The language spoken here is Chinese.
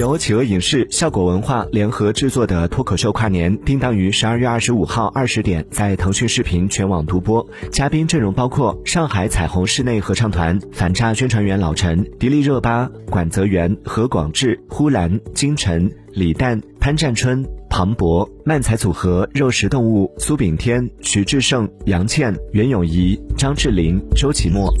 由企鹅影视、效果文化联合制作的脱口秀跨年，定档于十二月二十五号二十点在腾讯视频全网独播。嘉宾阵容包括上海彩虹室内合唱团、反诈宣传员老陈、迪丽热巴、管泽元、何广智、呼兰、金晨、李诞、潘占春、庞博、漫才组合肉食动物、苏炳添、徐志胜、杨倩、袁咏仪、张智霖、周奇墨。